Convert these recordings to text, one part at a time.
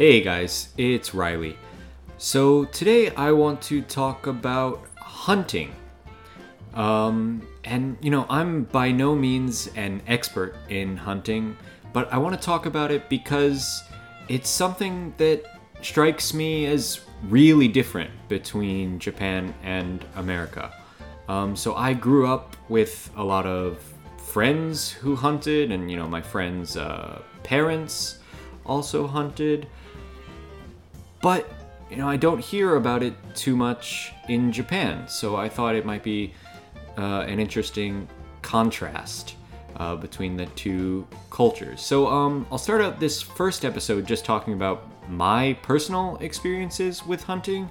Hey guys, it's Reilly. So today I want to talk about hunting. Um, and you know, I'm by no means an expert in hunting, but I want to talk about it because it's something that strikes me as really different between Japan and America. Um, so I grew up with a lot of friends who hunted, and you know, my friends' uh, parents also hunted. But you know, I don't hear about it too much in Japan, so I thought it might be uh, an interesting contrast uh, between the two cultures. So um, I'll start out this first episode just talking about my personal experiences with hunting,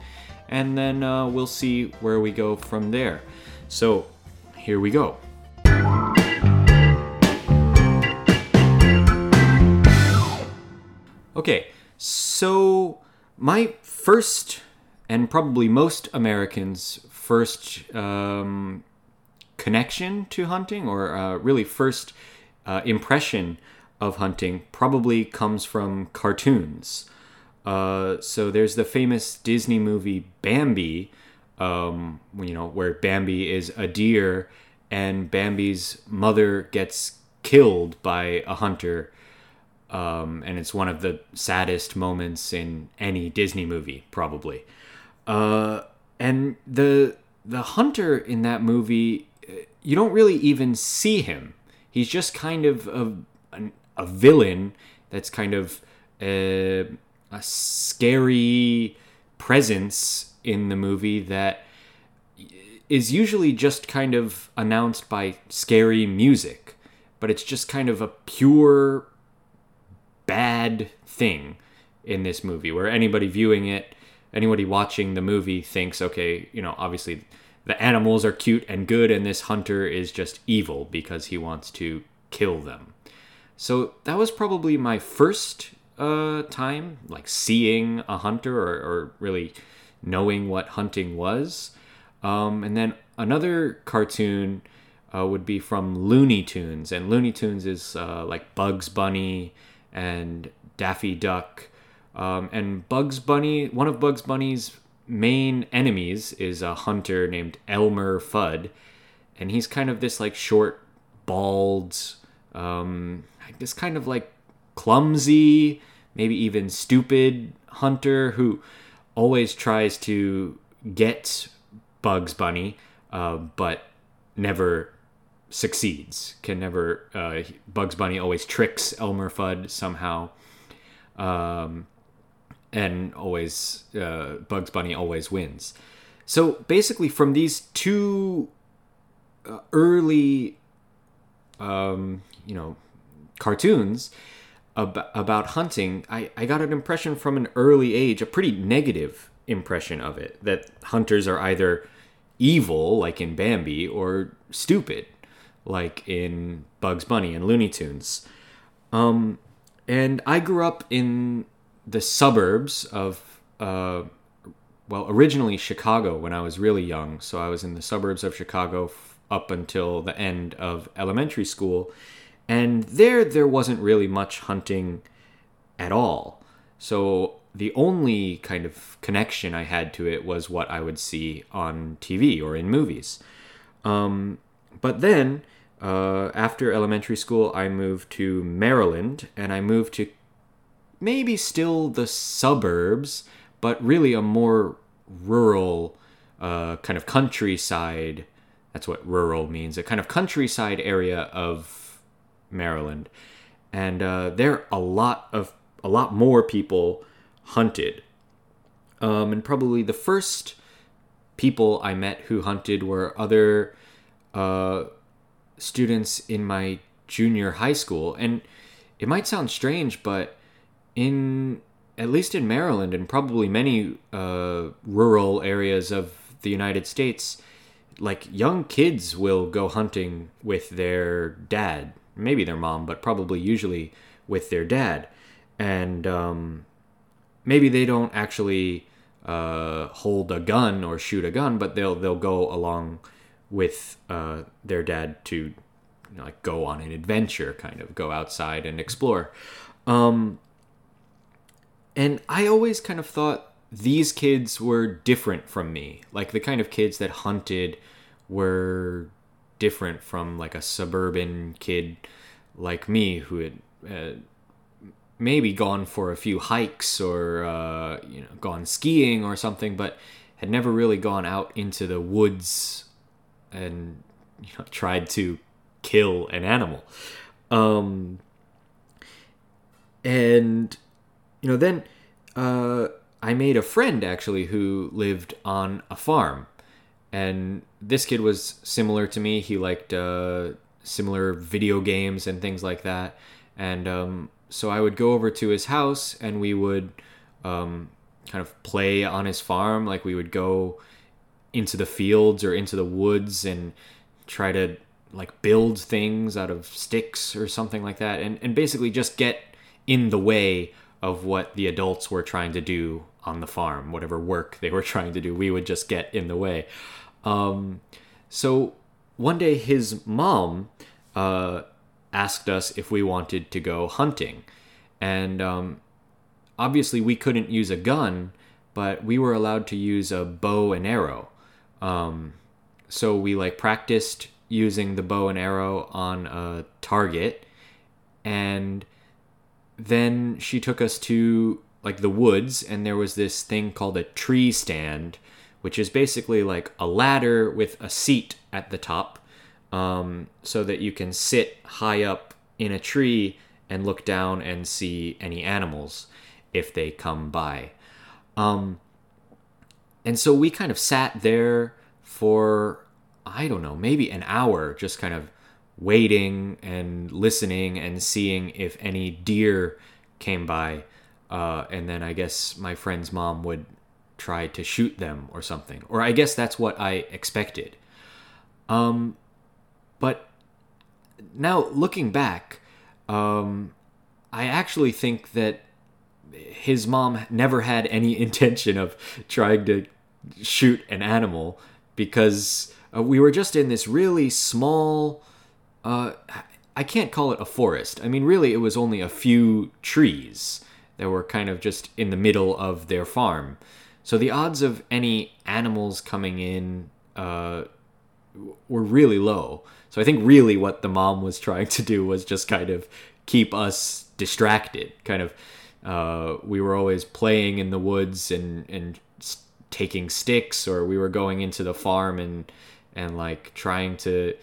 and then uh, we'll see where we go from there. So here we go. Okay, so my first, and probably most Americans' first um, connection to hunting, or uh, really first uh, impression of hunting, probably comes from cartoons. Uh, so there's the famous Disney movie Bambi, um, you know, where Bambi is a deer and Bambi's mother gets killed by a hunter um, and it's one of the saddest moments in any Disney movie, probably. Uh, and the the hunter in that movie, you don't really even see him. He's just kind of a, a, villain that's kind of a, a scary presence in the movie that is usually just kind of announced by scary music, but it's just kind of a pure bad thing in this movie where anybody viewing it, anybody watching the movie thinks, okay, you know, obviously the animals are cute and good, and this hunter is just evil because he wants to kill them. So that was probably my first uh, time, like seeing a hunter or, or really knowing what hunting was. Um, and then another cartoon uh, would be from Looney Tunes, and Looney Tunes is uh, like Bugs Bunny and Daffy Duck. Um, and Bugs Bunny, one of Bugs Bunny's main enemies is a hunter named Elmer Fudd. And he's kind of this like short, bald, um, this kind of like clumsy, maybe even stupid hunter who always tries to get Bugs Bunny, uh, but never succeeds. Can never. Uh, Bugs Bunny always tricks Elmer Fudd somehow, um, and always uh, Bugs Bunny always wins. So basically, from these two uh, early, um, you know, cartoons ab- about hunting, I, I got an impression from an early age, a pretty negative impression of it, that hunters are either evil, like in Bambi, or stupid, like in Bugs Bunny and Looney Tunes. Um, and I grew up in the suburbs of, uh, well, originally Chicago when I was really young. So I was in the suburbs of Chicago f- up until the end of elementary school. And there, there wasn't really much hunting at all. So the only kind of connection I had to it was what I would see on TV or in movies. Um, but then uh, after elementary school, I moved to Maryland, and I moved to maybe still the suburbs, but really a more rural, uh, kind of countryside. That's what rural means a kind of countryside area of Maryland. And uh, there, a lot of a lot more people hunted. Um, and probably the first people I met who hunted were other uh, students in my junior high school. And it might sound strange, but in at least in Maryland and probably many uh, rural areas of the United States, like young kids will go hunting with their dad, maybe their mom, but probably usually with their dad. And um, maybe they don't actually uh, hold a gun or shoot a gun, but they'll they'll go along with uh, their dad to you know, like go on an adventure, kind of go outside and explore. Um, and I always kind of thought these kids were different from me. Like the kind of kids that hunted were different from like a suburban kid like me who had uh, maybe gone for a few hikes or uh, you know gone skiing or something, but had never really gone out into the woods and you know tried to kill an animal. Um, and you know then uh, I made a friend actually who lived on a farm, and this kid was similar to me. He liked uh, similar video games and things like that, and um, so I would go over to his house and we would um, kind of play on his farm. Like we would go into the fields or into the woods and try to like build things out of sticks or something like that, and and basically just get in the way of what the adults were trying to do on the farm, whatever work they were trying to do, we would just get in the way. Um, so one day, his mom uh, asked us if we wanted to go hunting, and um, obviously we couldn't use a gun, but we were allowed to use a bow and arrow. Um, so we like practiced using the bow and arrow on a target, and then she took us to like the woods and there was this thing called a tree stand which is basically like a ladder with a seat at the top um, so that you can sit high up in a tree and look down and see any animals if they come by. Um, and so we kind of sat there for i don't know maybe an hour just kind of waiting and listening and seeing if any deer came by. Uh, and then I guess my friend's mom would try to shoot them or something. Or I guess that's what I expected. Um, but now looking back, um, I actually think that his mom never had any intention of trying to shoot an animal because uh, we were just in this really small uh, I can't call it a forest. I mean, really, it was only a few trees that were kind of just in the middle of their farm. So the odds of any animals coming in uh, were really low. So I think really what the mom was trying to do was just kind of keep us distracted. Kind of, uh, we were always playing in the woods and and taking sticks, or we were going into the farm and and like trying to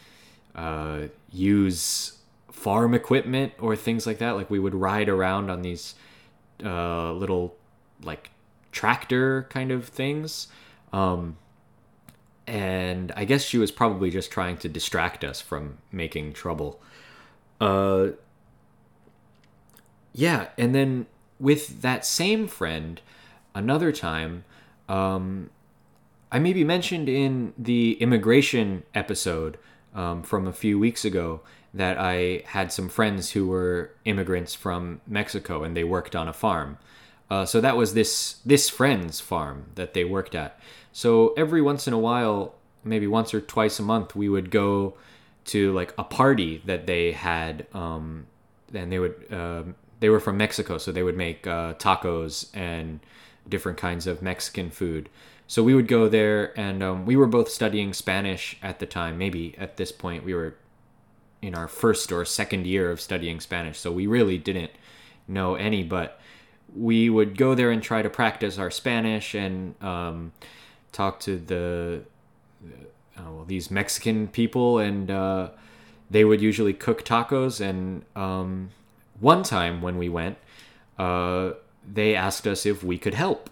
uh, use farm equipment or things like that. Like we would ride around on these uh, little like tractor kind of things. Um, and I guess she was probably just trying to distract us from making trouble. Uh, yeah, and then with that same friend, another time, um, I maybe mentioned in the immigration episode um, from a few weeks ago that I had some friends who were immigrants from Mexico and they worked on a farm. Uh, so that was this this friend's farm that they worked at. So every once in a while, maybe once or twice a month, we would go to like a party that they had, um, and they would uh, they were from Mexico, so they would make uh, tacos and different kinds of Mexican food. So we would go there, and um, we were both studying Spanish at the time. Maybe at this point, we were in our first or second year of studying Spanish, so we really didn't know any. But we would go there and try to practice our Spanish and um, talk to the uh, well, these Mexican people, and uh, they would usually cook tacos. And um, one time when we went, uh, they asked us if we could help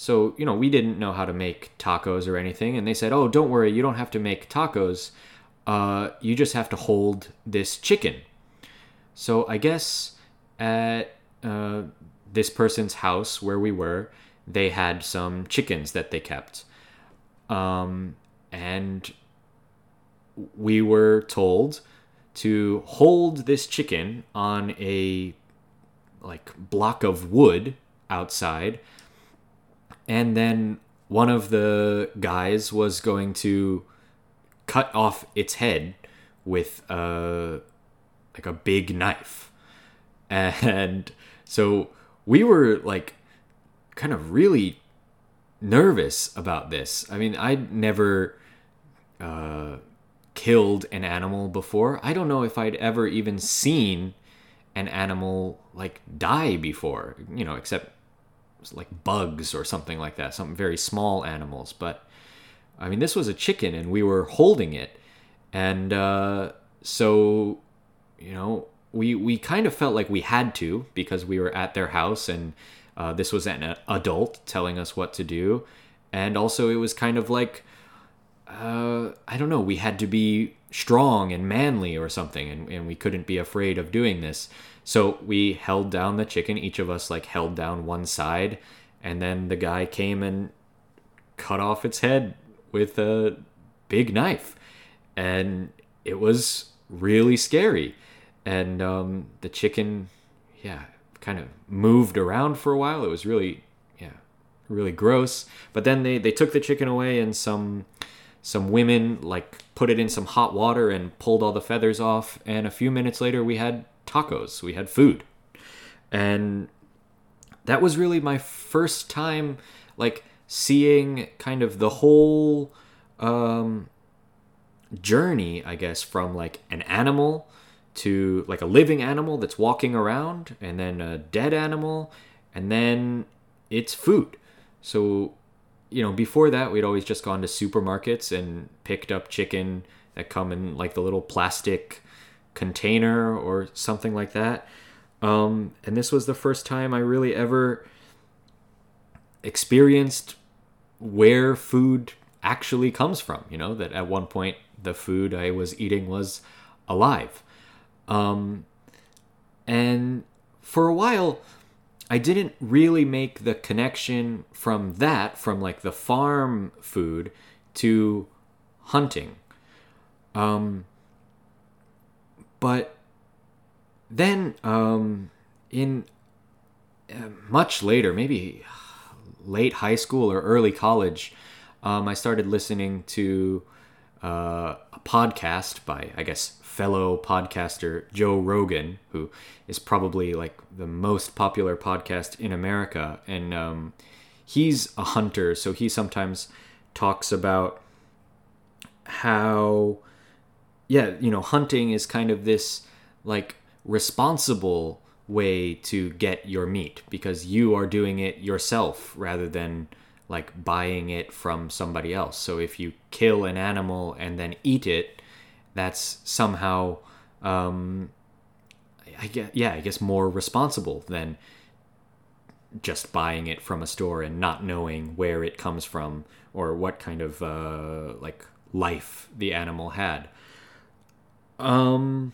so, you know, we didn't know how to make tacos or anything. And they said, oh, don't worry, you don't have to make tacos. Uh, you just have to hold this chicken. So I guess at uh, this person's house where we were, they had some chickens that they kept. Um, and we were told to hold this chicken on a like block of wood outside and then one of the guys was going to cut off its head with a like a big knife and so we were like kind of really nervous about this. I mean, I'd never uh, killed an animal before. I don't know if I'd ever even seen an animal like die before, you know, except like bugs or something like that, some very small animals. But I mean, this was a chicken and we were holding it. And uh, so, you know, we, we kind of felt like we had to because we were at their house and uh, this was an adult telling us what to do. And also, it was kind of like, uh, I don't know, we had to be strong and manly or something, and, and we couldn't be afraid of doing this. So we held down the chicken. Each of us like held down one side, and then the guy came and cut off its head with a big knife, and it was really scary. And um, the chicken, yeah, kind of moved around for a while. It was really, yeah, really gross. But then they they took the chicken away, and some some women like put it in some hot water and pulled all the feathers off. And a few minutes later, we had tacos. We had food, and that was really my first time like seeing kind of the whole um, journey, I guess, from like an animal to like a living animal that's walking around, and then a dead animal, and then it's food. So, you know, before that, we'd always just gone to supermarkets and picked up chicken that come in like the little plastic container or something like that. Um, and this was the first time I really ever experienced where food actually comes from. You know, that at one point the food I was eating was alive. Um, and for a while, I didn't really make the connection from that, from like the farm food, to hunting. Um, but then, um, in uh, much later, maybe late high school or early college, um, I started listening to uh, a podcast by, I guess, fellow podcaster Joe Rogan, who is probably like the most popular podcast in America. And um, he's a hunter, so he sometimes talks about how, yeah, you know, hunting is kind of this like responsible way to get your meat because you are doing it yourself rather than like buying it from somebody else. So if you kill an animal and then eat it, that's somehow, um, I guess, yeah, I guess more responsible than just buying it from a store and not knowing where it comes from or what kind of uh, like life the animal had. Um,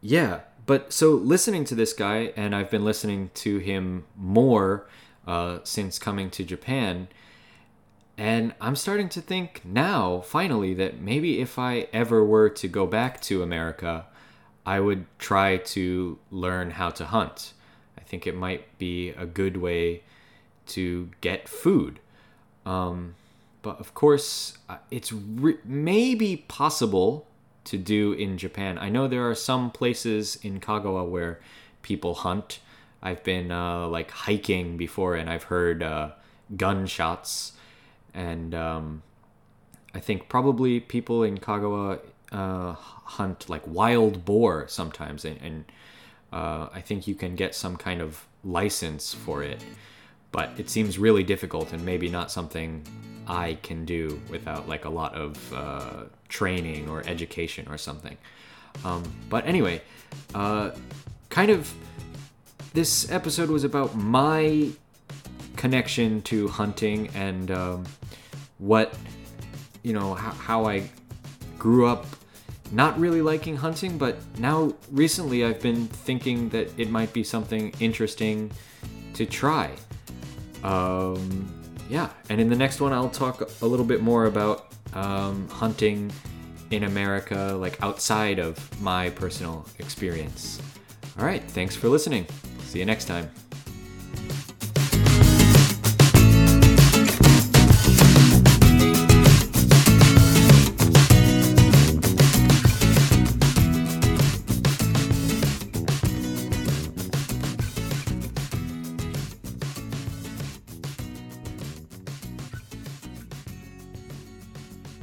yeah, but so listening to this guy, and I've been listening to him more uh, since coming to Japan. And I'm starting to think now, finally, that maybe if I ever were to go back to America, I would try to learn how to hunt. I think it might be a good way to get food. Um, but of course, uh, it's re- maybe possible to do in Japan. I know there are some places in Kagawa where people hunt, I've been uh, like hiking before and I've heard uh, gunshots. And um, I think probably people in Kagawa uh, hunt like wild boar sometimes. And, and uh, I think you can get some kind of license for it. But it seems really difficult and maybe not something I can do without like a lot of uh, training or education or something. Um, but anyway, uh, kind of this episode was about my connection to hunting and um, what you know how, how I grew up not really liking hunting, but now recently I've been thinking that it might be something interesting to try. Um, yeah, and in the next one I'll talk a little bit more about um, hunting in America, like outside of my personal experience. All right, thanks for listening. See you next time.